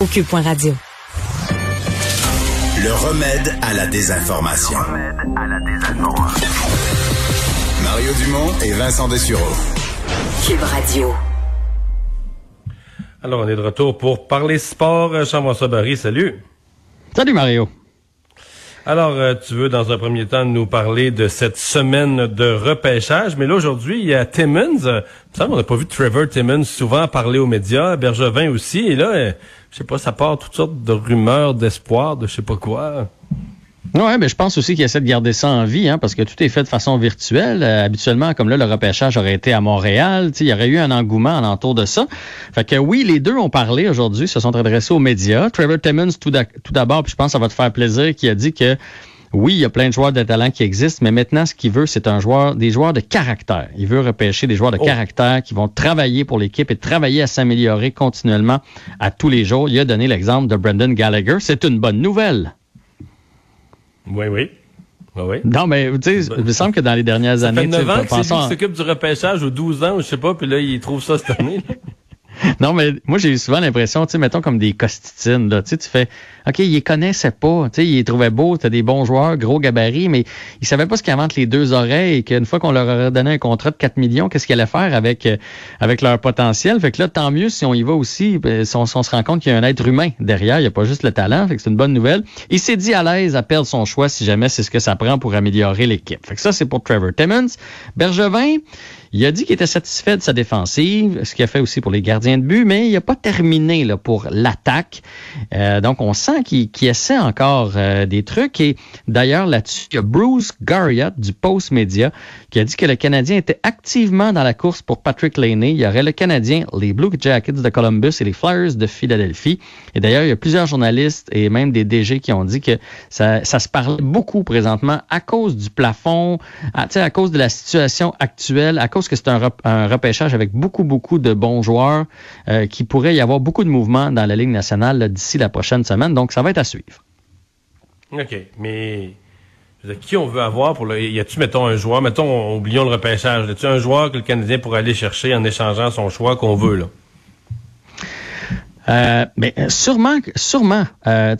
au cube.radio. Le remède à la désinformation. Mario Dumont et Vincent Dessureau. Cube Radio. Alors, on est de retour pour parler sport. Jean-François Barry, salut. Salut Mario. Alors, euh, tu veux dans un premier temps nous parler de cette semaine de repêchage, mais là aujourd'hui, il y a Timmons. Ça, on n'a pas vu Trevor Timmons souvent parler aux médias, Bergevin aussi, et là, euh, je sais pas, ça part toutes sortes de rumeurs, d'espoir, de je sais pas quoi. Oui, mais je pense aussi qu'il essaie de garder ça en vie, hein, parce que tout est fait de façon virtuelle. Euh, habituellement, comme là, le repêchage aurait été à Montréal, il y aurait eu un engouement alentour de ça. Fait que oui, les deux ont parlé aujourd'hui, se sont adressés aux médias. Trevor Timmons, tout d'abord, puis je pense que ça va te faire plaisir, qui a dit que oui, il y a plein de joueurs de talent qui existent, mais maintenant, ce qu'il veut, c'est un joueur, des joueurs de caractère. Il veut repêcher des joueurs de oh. caractère qui vont travailler pour l'équipe et travailler à s'améliorer continuellement à tous les jours. Il a donné l'exemple de Brendan Gallagher. C'est une bonne nouvelle. Oui, oui. Oui, Non, mais tu sais, il me semble que dans les dernières années... Ça fait 9 ans que c'est lui qui s'occupe du repêchage, ou 12 ans, ou je sais pas, puis là, il trouve ça cette année. non, mais moi, j'ai eu souvent l'impression, tu sais, mettons comme des costitines, là. Tu sais, tu fais, OK, il les connaissait pas. Tu sais, il les trouvait beaux, t'as des bons joueurs, gros gabarits, mais il savait pas ce qu'il invente les deux oreilles et qu'une fois qu'on leur aurait donné un contrat de 4 millions, qu'est-ce qu'il allait faire avec, euh, avec leur potentiel? Fait que là, tant mieux si on y va aussi, ben, si on, se rend compte qu'il y a un être humain derrière, il n'y a pas juste le talent. Fait que c'est une bonne nouvelle. Il s'est dit à l'aise à perdre son choix si jamais c'est ce que ça prend pour améliorer l'équipe. Fait que ça, c'est pour Trevor Timmons. Bergevin, il a dit qu'il était satisfait de sa défensive, ce qu'il a fait aussi pour les gardiens de but, mais il n'a pas terminé là, pour l'attaque. Euh, donc, on sent qu'il essaie encore euh, des trucs. Et d'ailleurs, là-dessus, il y a Bruce Garriott du Post Media qui a dit que le Canadien était activement dans la course pour Patrick Laney. Il y aurait le Canadien, les Blue Jackets de Columbus et les Flyers de Philadelphie. Et d'ailleurs, il y a plusieurs journalistes et même des DG qui ont dit que ça, ça se parlait beaucoup présentement à cause du plafond, à, à cause de la situation actuelle, à cause que c'est un, repêchage avec beaucoup, beaucoup de bons joueurs, euh, qui pourrait y avoir beaucoup de mouvements dans la Ligue nationale d'ici la prochaine semaine. Donc, ça va être à suivre. OK. Mais qui on veut avoir pour le. Y a-tu, mettons, un joueur, mettons, oublions le repêchage, y a-tu un joueur que le Canadien pourrait aller chercher en échangeant son choix qu'on veut, là? Euh, mais euh, sûrement, sûrement. Euh,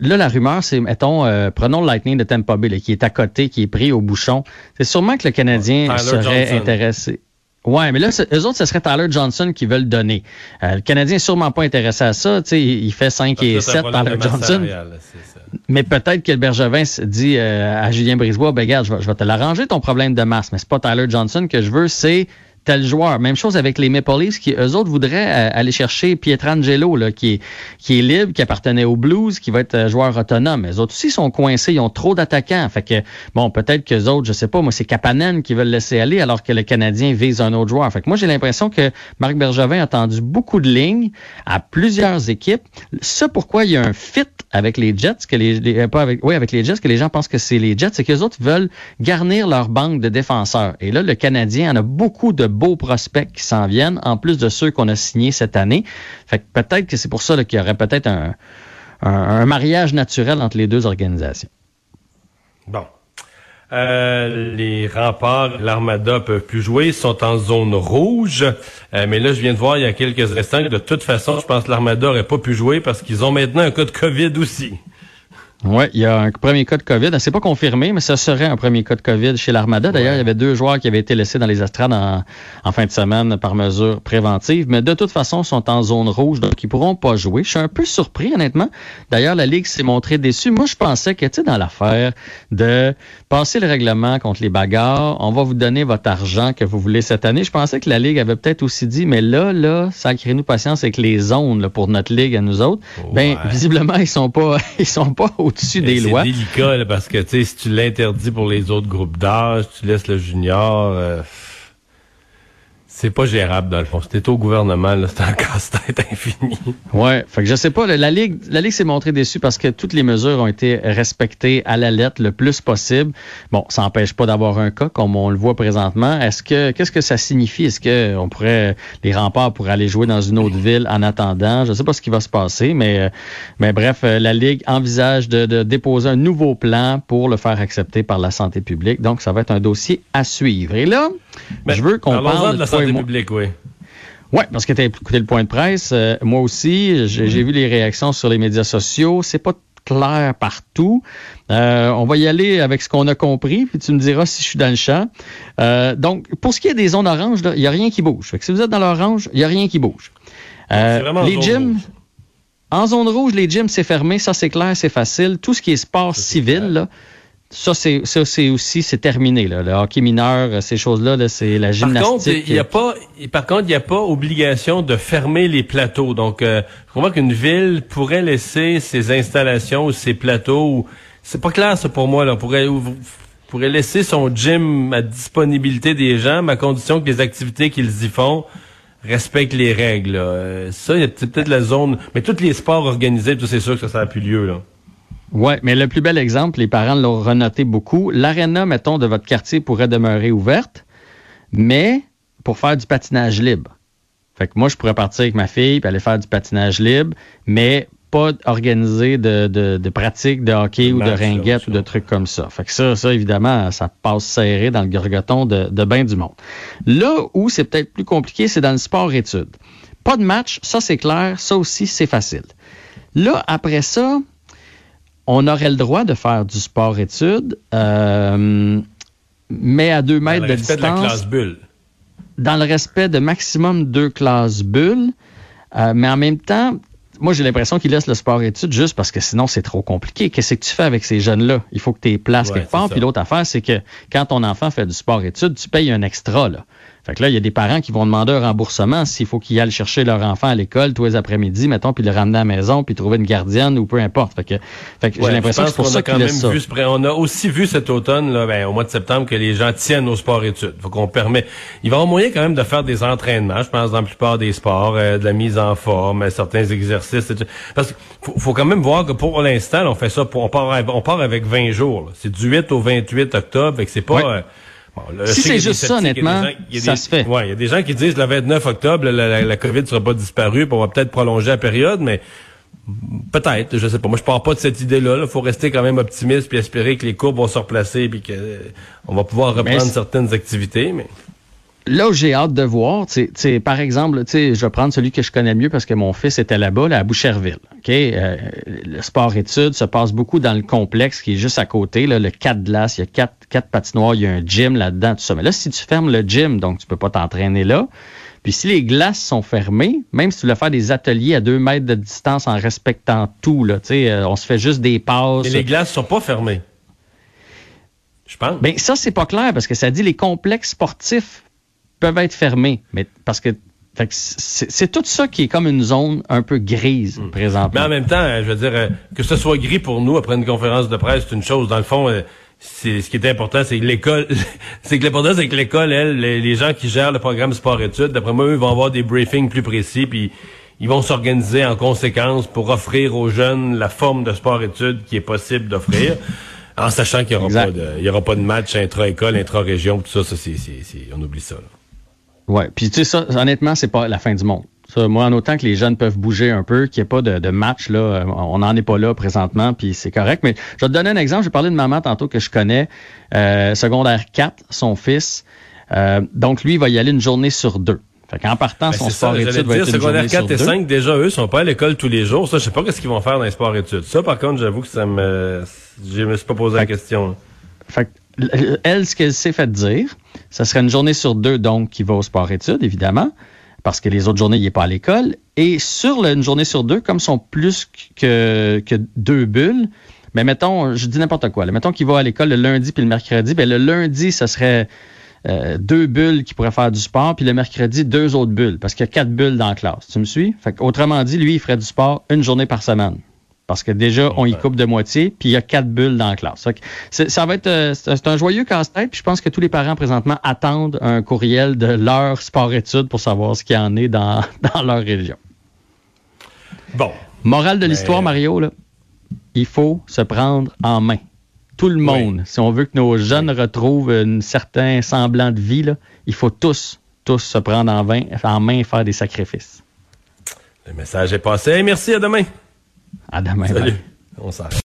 là, la rumeur, c'est, mettons, euh, prenons le Lightning de Tampa Bay, qui est à côté, qui est pris au bouchon. C'est sûrement que le Canadien serait intéressé. Ouais, mais là, eux autres, ce serait Tyler Johnson qui veulent le donner. le Canadien est sûrement pas intéressé à ça. sais, il fait 5 et 7, Tyler Johnson. mais peut-être que le Bergevin dit à Julien Brisebois, ben regarde, je vais, je vais te l'arranger ton problème de masse, mais c'est pas Tyler Johnson que je veux, c'est tel joueur. Même chose avec les Maple Leafs qui, eux autres, voudraient euh, aller chercher Pietrangelo, là, qui est, qui est libre, qui appartenait aux Blues, qui va être euh, joueur autonome. Les autres aussi sont coincés, ils ont trop d'attaquants. Fait que, bon, peut-être que autres, je sais pas, moi, c'est Kapanen qui veulent laisser aller alors que le Canadien vise un autre joueur. Fait que moi, j'ai l'impression que Marc Bergevin a tendu beaucoup de lignes à plusieurs équipes. Ça, pourquoi il y a un fit avec les Jets, que les, euh, pas avec, oui, avec les Jets, que les gens pensent que c'est les Jets, c'est que les autres veulent garnir leur banque de défenseurs. Et là, le Canadien en a beaucoup de beaux prospects qui s'en viennent, en plus de ceux qu'on a signés cette année. Fait que peut-être que c'est pour ça qu'il y aurait peut-être un, mariage naturel entre les deux organisations. Bon. Euh, les remparts, l'Armada peuvent plus jouer, sont en zone rouge. Euh, mais là, je viens de voir il y a quelques instants que de toute façon, je pense que l'Armada n'aurait pas pu jouer parce qu'ils ont maintenant un cas de COVID aussi. Oui, il y a un premier cas de COVID. C'est pas confirmé, mais ça serait un premier cas de COVID chez l'Armada. D'ailleurs, il y avait deux joueurs qui avaient été laissés dans les estrades en, fin de semaine par mesure préventive, mais de toute façon, sont en zone rouge, donc ils pourront pas jouer. Je suis un peu surpris, honnêtement. D'ailleurs, la Ligue s'est montrée déçue. Moi, je pensais que, tu sais, dans l'affaire de passer le règlement contre les bagarres, on va vous donner votre argent que vous voulez cette année. Je pensais que la Ligue avait peut-être aussi dit, mais là, là, sacrez-nous patience avec les zones pour notre Ligue à nous autres. Ben, visiblement, ils sont pas, ils sont pas au c'est délicat parce que si tu l'interdis pour les autres groupes d'âge, tu laisses le junior. Euh, c'est pas gérable dans le fond. C'était au gouvernement, c'est un casse-tête infini. Ouais, fait que je sais pas, la ligue, la ligue s'est montrée déçue parce que toutes les mesures ont été respectées à la lettre le plus possible. Bon, ça n'empêche pas d'avoir un cas comme on le voit présentement. Est-ce que qu'est-ce que ça signifie? Est-ce que on pourrait les remparts pourraient aller jouer dans une autre ville en attendant? Je sais pas ce qui va se passer, mais mais bref, la ligue envisage de, de déposer un nouveau plan pour le faire accepter par la santé publique. Donc, ça va être un dossier à suivre. Et là, je veux qu'on parle de la santé publique, oui. Ouais, parce que tu as écouté le point de presse. Euh, moi aussi, j'ai vu les réactions sur les médias sociaux. C'est pas clair partout. Euh, on va y aller avec ce qu'on a compris, puis tu me diras si je suis dans le champ. Euh, donc, pour ce qui est des zones oranges, il n'y a rien qui bouge. Fait que si vous êtes dans l'orange, il n'y a rien qui bouge. les gyms, en zone rouge, les gyms, c'est fermé. Ça, c'est clair, c'est facile. Tout ce qui est sport civil, là, ça, c'est ça, c'est aussi c'est terminé. Là. Le hockey mineur, euh, ces choses-là, -là, c'est la gymnastique. Par contre, il y a pas. Par contre, il n'y a pas obligation de fermer les plateaux. Donc, euh, je crois qu'une ville pourrait laisser ses installations ou ses plateaux. C'est pas clair ça pour moi. Là, pourrait pourrait laisser son gym à disponibilité des gens, mais à condition que les activités qu'ils y font respectent les règles. Euh, ça, c'est peut-être la zone. Mais tous les sports organisés, tout c'est sûr que ça n'a plus lieu là. Oui, mais le plus bel exemple, les parents l'ont renoté beaucoup. L'aréna, mettons, de votre quartier pourrait demeurer ouverte, mais pour faire du patinage libre. Fait que moi, je pourrais partir avec ma fille et aller faire du patinage libre, mais pas organiser de, de, de pratique de hockey ou de ringuette ou de trucs comme ça. Fait que ça, ça, évidemment, ça passe serré dans le gorgoton de, de bain du monde. Là où c'est peut-être plus compliqué, c'est dans le sport-études. Pas de match, ça c'est clair, ça aussi c'est facile. Là, après ça, on aurait le droit de faire du sport-études, euh, mais à deux mètres de distance. Dans le respect de la classe bulle. Dans le respect de maximum deux classes bulles. Euh, mais en même temps, moi, j'ai l'impression qu'ils laissent le sport-études juste parce que sinon, c'est trop compliqué. Qu'est-ce que tu fais avec ces jeunes-là? Il faut que tu les places quelque part. Puis l'autre affaire, c'est que quand ton enfant fait du sport-études, tu payes un extra. Là. Fait que là, il y a des parents qui vont demander un remboursement s'il faut qu'ils aillent chercher leur enfant à l'école tous les après-midi, mettons, puis le ramener à la maison, puis trouver une gardienne ou peu importe. Fait que, fait que j'ai l'impression que c'est pour ça qu'ils laissent ça. Vu, on a aussi vu cet automne, là, ben, au mois de septembre, que les gens tiennent au sport-études. Faut qu'on permet. Il va y avoir moyen quand même de faire des entraînements, je pense, dans la plupart des sports, euh, de la mise en forme, euh, certains exercices. Parce qu'il faut, faut, quand même voir que pour l'instant, on fait ça, pour, on part, on part avec 20 jours. C'est du 8 au 28 octobre, et que c'est pas. Euh, si c'est juste ça, honnêtement, ça se fait. Ouais, il y a des gens qui disent le 29 octobre, la, la, COVID ne sera pas disparue, puis on va peut-être prolonger la période, mais peut-être, je sais pas. Moi, je pars pas de cette idée-là. Il faut rester quand même optimiste puis espérer que les courbes vont se replacer puis qu'on euh, va pouvoir reprendre certaines activités, mais là où j'ai hâte de voir, c'est par exemple, je vais prendre celui que je connais mieux parce que mon fils était là-bas, là, à Boucherville. Ok, euh, le sport-études se passe beaucoup dans le complexe qui est juste à côté, là, le 4 glaces, il y a quatre, quatre patinoires, il y a un gym là-dedans, tout ça. Mais là, si tu fermes le gym, donc tu peux pas t'entraîner là, puis si les glaces sont fermées, même si tu veux faire des ateliers à deux mètres de distance en respectant tout, là, euh, on se fait juste des passes. Et les glaces sont pas fermées. Je pense. Ben, ça, c'est pas clair parce que ça dit les complexes sportifs peuvent être fermés, mais parce que c'est tout ça qui est comme une zone un peu grise hmm. présentement. Mais en même temps, je veux dire, euh, que ce soit gris pour nous après une conférence de presse, c'est une chose. Dans le fond, euh, c'est ce qui est important, c'est que l'école, c'est que l'important, c'est que l'école, elle, les, gens qui gèrent le programme sport-études, d'après moi, eux vont avoir des briefings plus précis, puis ils vont s'organiser en conséquence pour offrir aux jeunes la forme de sport-études qui est possible d'offrir. En sachant qu'il n'y aura, aura pas de match intra-école, intra-région, tout ça, ça c'est, on oublie ça. Là. Ouais, puis tu sais ça, honnêtement, c'est pas la fin du monde. Ça, moi, en autant que les jeunes peuvent bouger un peu, qu'il n'y ait pas de, match, là, euh, on n'en est pas là présentement, puis c'est correct. Mais je vais te donner un exemple. J'ai parlé de maman tantôt que je connais, euh, secondaire 4, son fils. Euh, donc, lui, il va y aller une journée sur deux. Fait qu'en partant, ben, son sport études va être une secondaire 4 et 5, déjà, eux, sont pas à l'école tous les jours. Ça, je sais pas qu'est-ce qu'ils vont faire dans les sports études. Ça, par contre, j'avoue que ça me, je me suis pas posé la question. Fait elle, ce qu'elle s'est fait dire, ce serait une journée sur deux, donc, qui va au sport-études, évidemment, parce que les autres journées, il n'est pas à l'école. Et sur une journée sur deux, comme sont plus que, deux bulles, mais mettons, je dis n'importe quoi, mettons qu'il va à l'école le lundi puis le mercredi, ben le lundi, ce serait euh, deux bulles qui pourraient faire du sport, puis le mercredi, deux autres bulles, parce qu'il y a quatre bulles dans la classe. Tu me suis? Fait autrement dit, lui, il ferait du sport une journée par semaine. Parce que déjà, on y coupe de moitié, puis il y a quatre bulles dans la classe. Ça va être euh, c'est un joyeux casse-tête, puis je pense que tous les parents présentement attendent un courriel de leur sport-études pour savoir ce qu'il y en est dans, dans leur région. Bon. Morale de l'histoire, Mario, là, il faut se prendre en main. Tout le monde, si on veut que nos jeunes retrouvent un certain semblant de vie, là, il faut tous, tous se prendre en, en main et faire des sacrifices. Le message est passé. Merci, à demain. À demain. Salut. On s'arrête.